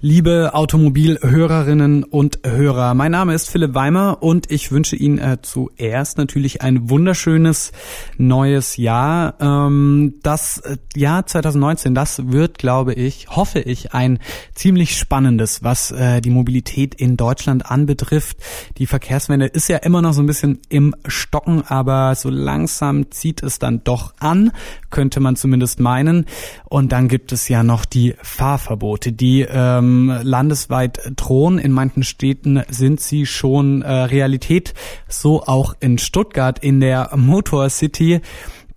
Liebe Automobilhörerinnen und Hörer, mein Name ist Philipp Weimer und ich wünsche Ihnen äh, zuerst natürlich ein wunderschönes neues Jahr. Ähm, das äh, Jahr 2019, das wird, glaube ich, hoffe ich, ein ziemlich spannendes, was äh, die Mobilität in Deutschland anbetrifft. Die Verkehrswende ist ja immer noch so ein bisschen im Stocken, aber so langsam zieht es dann doch an, könnte man zumindest meinen. Und dann gibt es ja noch die Fahrverbote, die ähm, ähm, landesweit drohen. In manchen Städten sind sie schon äh, Realität, so auch in Stuttgart in der Motor City.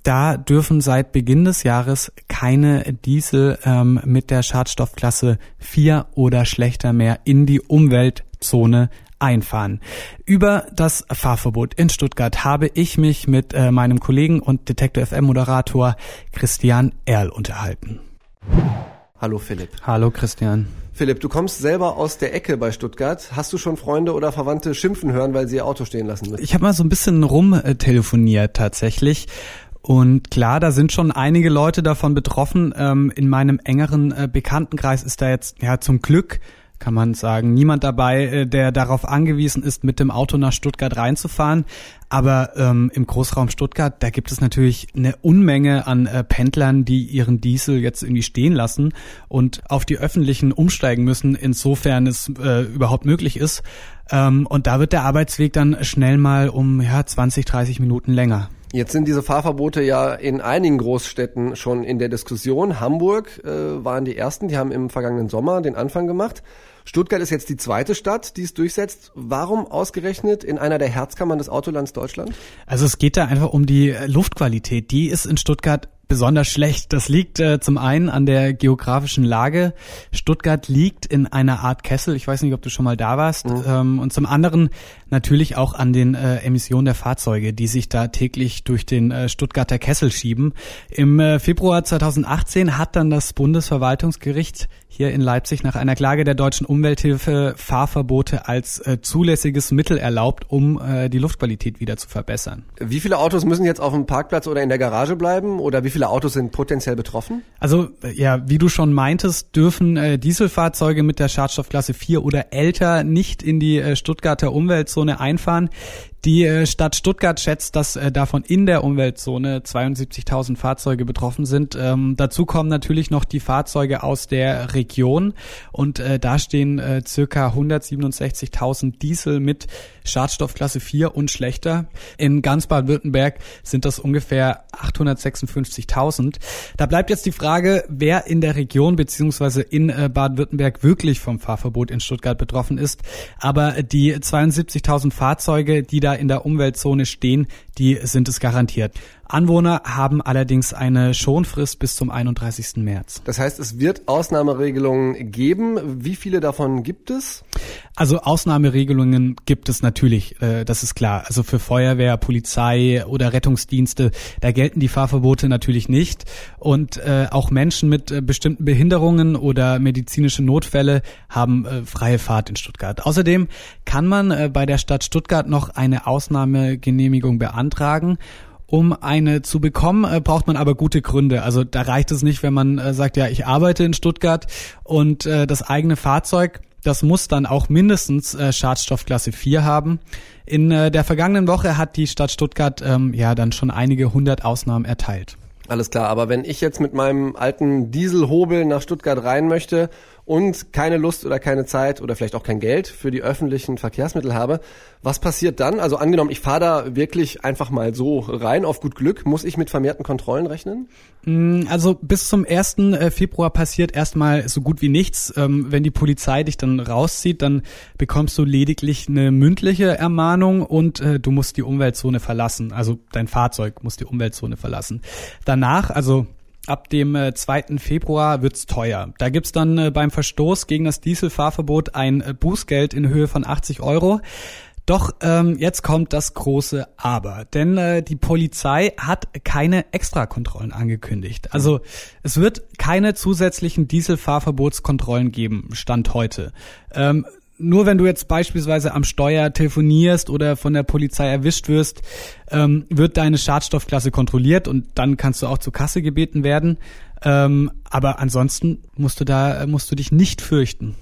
Da dürfen seit Beginn des Jahres keine Diesel ähm, mit der Schadstoffklasse 4 oder schlechter mehr in die Umweltzone einfahren. Über das Fahrverbot in Stuttgart habe ich mich mit äh, meinem Kollegen und Detektor FM Moderator Christian Erl unterhalten. Hallo Philipp. Hallo Christian. Philipp, du kommst selber aus der Ecke bei Stuttgart. Hast du schon Freunde oder Verwandte schimpfen hören, weil sie ihr Auto stehen lassen müssen? Ich habe mal so ein bisschen rumtelefoniert tatsächlich. Und klar, da sind schon einige Leute davon betroffen. Ähm, in meinem engeren äh, Bekanntenkreis ist da jetzt ja zum Glück kann man sagen, niemand dabei, äh, der darauf angewiesen ist, mit dem Auto nach Stuttgart reinzufahren. Aber ähm, im Großraum Stuttgart, da gibt es natürlich eine Unmenge an äh, Pendlern, die ihren Diesel jetzt irgendwie stehen lassen und auf die öffentlichen umsteigen müssen, insofern es äh, überhaupt möglich ist. Ähm, und da wird der Arbeitsweg dann schnell mal um ja, 20, 30 Minuten länger. Jetzt sind diese Fahrverbote ja in einigen Großstädten schon in der Diskussion. Hamburg äh, waren die ersten, die haben im vergangenen Sommer den Anfang gemacht. Stuttgart ist jetzt die zweite Stadt, die es durchsetzt. Warum ausgerechnet in einer der Herzkammern des Autolands Deutschland? Also es geht da einfach um die Luftqualität. Die ist in Stuttgart besonders schlecht. Das liegt äh, zum einen an der geografischen Lage. Stuttgart liegt in einer Art Kessel. Ich weiß nicht, ob du schon mal da warst. Mhm. Ähm, und zum anderen natürlich auch an den äh, Emissionen der Fahrzeuge, die sich da täglich durch den äh, Stuttgarter Kessel schieben. Im äh, Februar 2018 hat dann das Bundesverwaltungsgericht hier in Leipzig nach einer Klage der deutschen Umwelthilfe Fahrverbote als äh, zulässiges Mittel erlaubt, um äh, die Luftqualität wieder zu verbessern. Wie viele Autos müssen jetzt auf dem Parkplatz oder in der Garage bleiben oder wie viele Autos sind potenziell betroffen? Also ja, wie du schon meintest, dürfen äh, Dieselfahrzeuge mit der Schadstoffklasse 4 oder älter nicht in die äh, Stuttgarter Umweltzone einfahren. Die äh, Stadt Stuttgart schätzt, dass äh, davon in der Umweltzone 72.000 Fahrzeuge betroffen sind. Ähm, dazu kommen natürlich noch die Fahrzeuge aus der Region und äh, da stehen äh, circa 167.000 Diesel mit Schadstoffklasse 4 und schlechter. In ganz Baden-Württemberg sind das ungefähr 856.000. Da bleibt jetzt die Frage, wer in der Region beziehungsweise in äh, Baden-Württemberg wirklich vom Fahrverbot in Stuttgart betroffen ist. Aber die 72.000 Fahrzeuge, die da in der Umweltzone stehen, die sind es garantiert. Anwohner haben allerdings eine Schonfrist bis zum 31. März. Das heißt, es wird Ausnahmeregelungen geben. Wie viele davon gibt es? Also Ausnahmeregelungen gibt es natürlich, äh, das ist klar. Also für Feuerwehr, Polizei oder Rettungsdienste, da gelten die Fahrverbote natürlich nicht. Und äh, auch Menschen mit äh, bestimmten Behinderungen oder medizinische Notfälle haben freie Fahrt in Stuttgart. Außerdem kann man bei der Stadt Stuttgart noch eine Ausnahmegenehmigung beantragen. Um eine zu bekommen, äh, braucht man aber gute Gründe. Also da reicht es nicht, wenn man äh, sagt, ja, ich arbeite in Stuttgart und äh, das eigene Fahrzeug, das muss dann auch mindestens äh, Schadstoffklasse 4 haben. In äh, der vergangenen Woche hat die Stadt Stuttgart ähm, ja dann schon einige hundert Ausnahmen erteilt. Alles klar, aber wenn ich jetzt mit meinem alten Dieselhobel nach Stuttgart rein möchte und keine Lust oder keine Zeit oder vielleicht auch kein Geld für die öffentlichen Verkehrsmittel habe, was passiert dann? Also angenommen, ich fahre da wirklich einfach mal so rein auf gut Glück, muss ich mit vermehrten Kontrollen rechnen? Mm, also bis zum 1. Äh, Februar passiert erstmal so gut wie nichts. Ähm, wenn die Polizei dich dann rauszieht, dann bekommst du lediglich eine mündliche Ermahnung und äh, du musst die Umweltzone verlassen. Also dein Fahrzeug muss die Umweltzone verlassen. Danach, also Ab dem äh, 2. Februar wird's teuer. Da gibt's dann äh, beim Verstoß gegen das Dieselfahrverbot ein äh, Bußgeld in Höhe von 80 Euro. Doch ähm, jetzt kommt das große Aber, denn äh, die Polizei hat keine Extrakontrollen angekündigt. Also es wird keine zusätzlichen Dieselfahrverbotskontrollen geben, Stand heute. Ähm, nur wenn du jetzt beispielsweise am Steuer telefonierst oder von der Polizei erwischt wirst, ähm, wird deine Schadstoffklasse kontrolliert und dann kannst du auch zur Kasse gebeten werden. Ähm, aber ansonsten musst du da, musst du dich nicht fürchten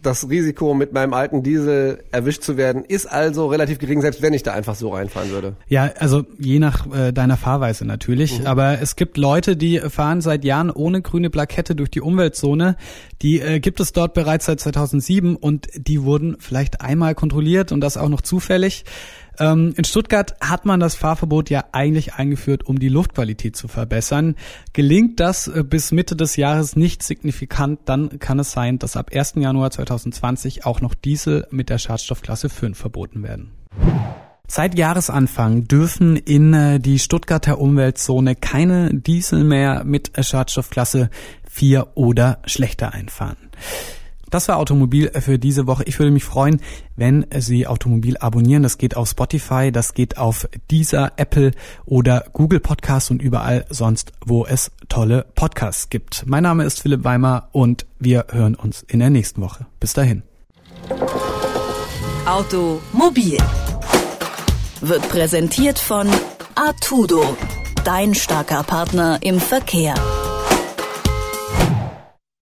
das Risiko, mit meinem alten Diesel erwischt zu werden, ist also relativ gering, selbst wenn ich da einfach so reinfahren würde. Ja, also je nach äh, deiner Fahrweise natürlich. Mhm. Aber es gibt Leute, die fahren seit Jahren ohne grüne Plakette durch die Umweltzone. Die äh, gibt es dort bereits seit 2007 und die wurden vielleicht einmal kontrolliert und das auch noch zufällig. Ähm, in Stuttgart hat man das Fahrverbot ja eigentlich eingeführt, um die Luftqualität zu verbessern. Gelingt das äh, bis Mitte des Jahres nicht signifikant, dann kann es sein, dass ab 1. Januar 2020 auch noch Diesel mit der Schadstoffklasse 5 verboten werden. Seit Jahresanfang dürfen in äh, die Stuttgarter Umweltzone keine Diesel mehr mit Schadstoffklasse 4 oder schlechter einfahren. Das war Automobil für diese Woche. Ich würde mich freuen, wenn Sie Automobil abonnieren. Das geht auf Spotify, das geht auf dieser Apple oder Google Podcasts und überall sonst, wo es tolle Podcasts gibt. Mein Name ist Philipp Weimer und wir hören uns in der nächsten Woche. Bis dahin. Automobil wird präsentiert von Artudo, dein starker Partner im Verkehr.